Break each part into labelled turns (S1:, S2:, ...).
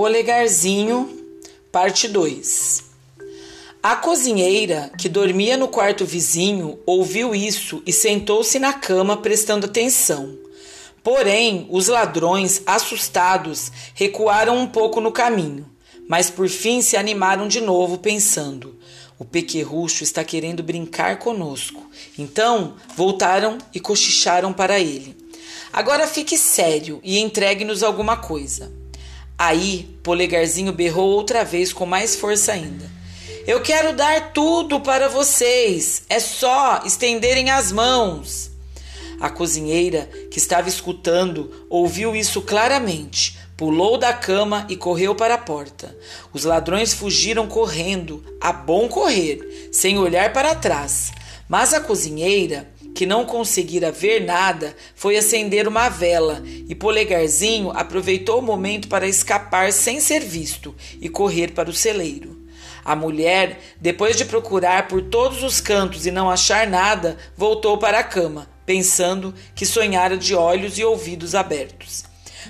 S1: Polegarzinho, parte 2. A cozinheira, que dormia no quarto vizinho, ouviu isso e sentou-se na cama prestando atenção. Porém, os ladrões, assustados, recuaram um pouco no caminho, mas por fim se animaram de novo, pensando: o pequerrucho está querendo brincar conosco. Então voltaram e cochicharam para ele. Agora fique sério e entregue-nos alguma coisa. Aí, Polegarzinho berrou outra vez com mais força ainda. Eu quero dar tudo para vocês. É só estenderem as mãos. A cozinheira, que estava escutando, ouviu isso claramente, pulou da cama e correu para a porta. Os ladrões fugiram correndo, a bom correr, sem olhar para trás. Mas a cozinheira que não conseguira ver nada, foi acender uma vela e Polegarzinho aproveitou o momento para escapar sem ser visto e correr para o celeiro. A mulher, depois de procurar por todos os cantos e não achar nada, voltou para a cama, pensando que sonhara de olhos e ouvidos abertos.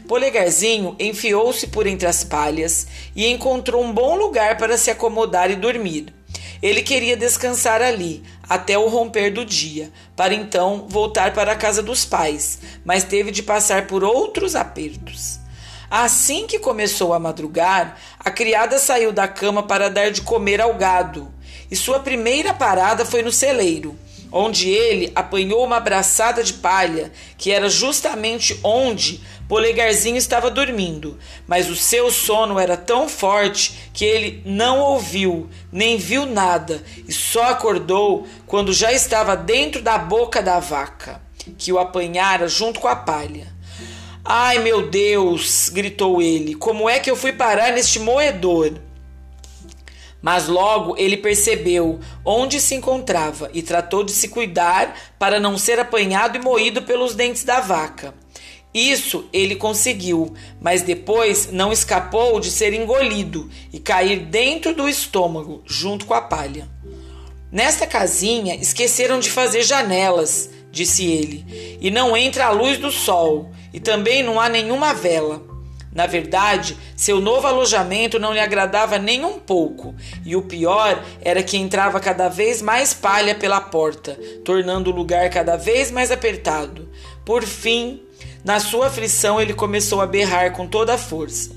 S1: Polegarzinho enfiou-se por entre as palhas e encontrou um bom lugar para se acomodar e dormir. Ele queria descansar ali até o romper do dia, para então voltar para a casa dos pais, mas teve de passar por outros apertos. Assim que começou a madrugar, a criada saiu da cama para dar de comer ao gado, e sua primeira parada foi no celeiro onde ele apanhou uma braçada de palha, que era justamente onde Polegarzinho estava dormindo, mas o seu sono era tão forte que ele não ouviu, nem viu nada, e só acordou quando já estava dentro da boca da vaca, que o apanhara junto com a palha. Ai meu Deus! gritou ele, como é que eu fui parar neste moedor? Mas logo ele percebeu onde se encontrava e tratou de se cuidar para não ser apanhado e moído pelos dentes da vaca. Isso ele conseguiu, mas depois não escapou de ser engolido e cair dentro do estômago, junto com a palha. Nesta casinha esqueceram de fazer janelas, disse ele, e não entra a luz do sol, e também não há nenhuma vela. Na verdade, seu novo alojamento não lhe agradava nem um pouco, e o pior era que entrava cada vez mais palha pela porta, tornando o lugar cada vez mais apertado. Por fim, na sua aflição, ele começou a berrar com toda a força: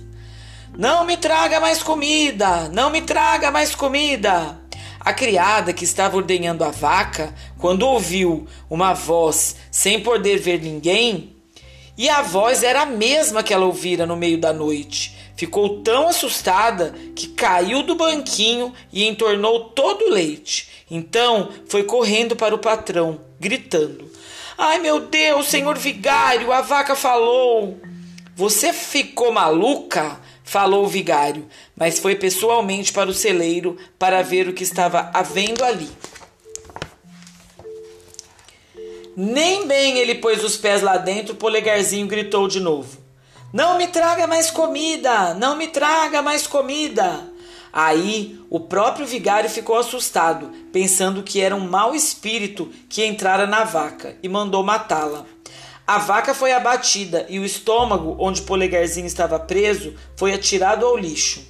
S1: Não me traga mais comida! Não me traga mais comida! A criada que estava ordenhando a vaca, quando ouviu uma voz sem poder ver ninguém, e a voz era a mesma que ela ouvira no meio da noite. Ficou tão assustada que caiu do banquinho e entornou todo o leite. Então foi correndo para o patrão, gritando: Ai meu Deus, senhor vigário, a vaca falou. Você ficou maluca? falou o vigário, mas foi pessoalmente para o celeiro para ver o que estava havendo ali. Nem bem ele pôs os pés lá dentro, o polegarzinho gritou de novo: Não me traga mais comida! Não me traga mais comida! Aí o próprio vigário ficou assustado, pensando que era um mau espírito que entrara na vaca e mandou matá-la. A vaca foi abatida e o estômago, onde Polegarzinho estava preso, foi atirado ao lixo.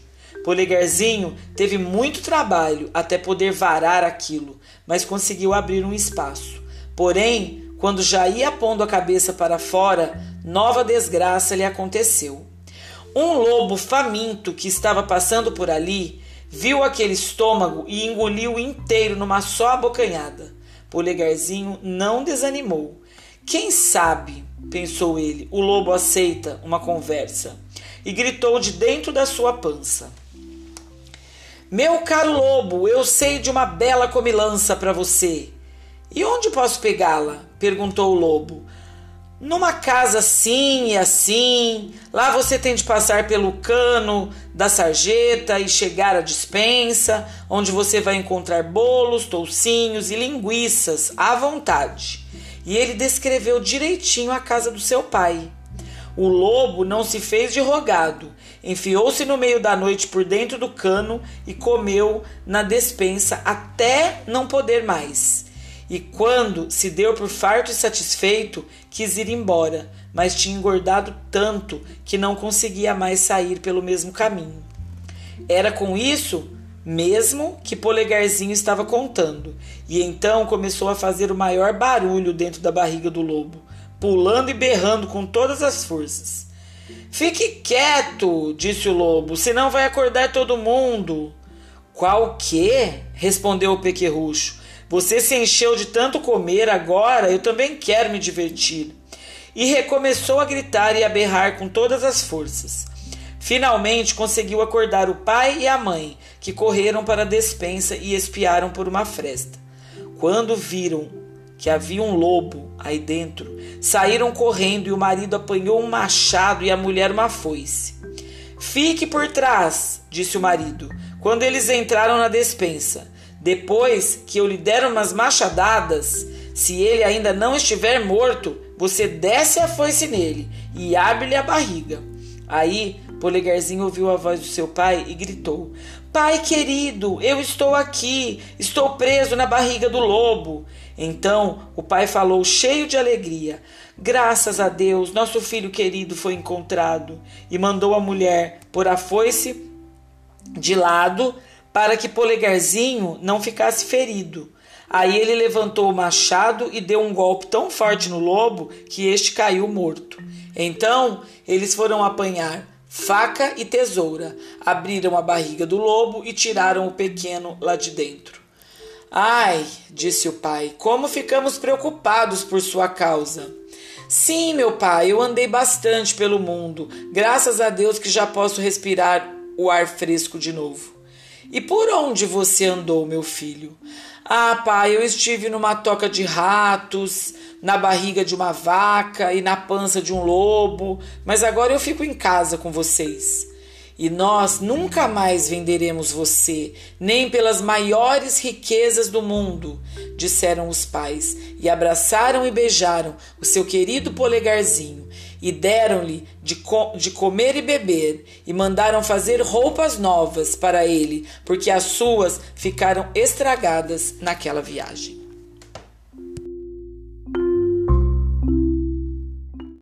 S1: Polegarzinho teve muito trabalho até poder varar aquilo, mas conseguiu abrir um espaço. Porém, quando já ia pondo a cabeça para fora, nova desgraça lhe aconteceu. Um lobo faminto que estava passando por ali viu aquele estômago e engoliu inteiro numa só abocanhada. Polegarzinho não desanimou. Quem sabe, pensou ele, o lobo aceita uma conversa e gritou de dentro da sua pança. Meu caro lobo, eu sei de uma bela comilança para você. E onde posso pegá-la? perguntou o lobo. Numa casa assim e assim. Lá você tem de passar pelo cano da sarjeta e chegar à dispensa, onde você vai encontrar bolos, toucinhos e linguiças à vontade. E ele descreveu direitinho a casa do seu pai. O lobo não se fez de rogado, enfiou-se no meio da noite por dentro do cano e comeu na despensa até não poder mais e quando se deu por farto e satisfeito, quis ir embora, mas tinha engordado tanto que não conseguia mais sair pelo mesmo caminho. Era com isso mesmo que Polegarzinho estava contando, e então começou a fazer o maior barulho dentro da barriga do lobo, pulando e berrando com todas as forças. Fique quieto, disse o lobo, senão vai acordar todo mundo. Qual que? respondeu o pequerrucho. Você se encheu de tanto comer, agora eu também quero me divertir. E recomeçou a gritar e a berrar com todas as forças. Finalmente conseguiu acordar o pai e a mãe, que correram para a despensa e espiaram por uma fresta. Quando viram que havia um lobo aí dentro, saíram correndo e o marido apanhou um machado e a mulher uma foice. Fique por trás, disse o marido, quando eles entraram na despensa. Depois que eu lhe der umas machadadas, se ele ainda não estiver morto, você desce a foice nele e abre-lhe a barriga. Aí Polegarzinho ouviu a voz do seu pai e gritou: Pai querido, eu estou aqui, estou preso na barriga do lobo. Então o pai falou, cheio de alegria: Graças a Deus, nosso filho querido foi encontrado. E mandou a mulher pôr a foice de lado para que Polegarzinho não ficasse ferido. Aí ele levantou o machado e deu um golpe tão forte no lobo que este caiu morto. Então eles foram apanhar faca e tesoura, abriram a barriga do lobo e tiraram o pequeno lá de dentro. Ai, disse o pai, como ficamos preocupados por sua causa. Sim, meu pai, eu andei bastante pelo mundo, graças a Deus que já posso respirar o ar fresco de novo. E por onde você andou, meu filho? Ah, pai, eu estive numa toca de ratos, na barriga de uma vaca e na pança de um lobo, mas agora eu fico em casa com vocês. E nós nunca mais venderemos você, nem pelas maiores riquezas do mundo, disseram os pais, e abraçaram e beijaram o seu querido polegarzinho, e deram-lhe de, co de comer e beber, e mandaram fazer roupas novas para ele, porque as suas ficaram estragadas naquela viagem.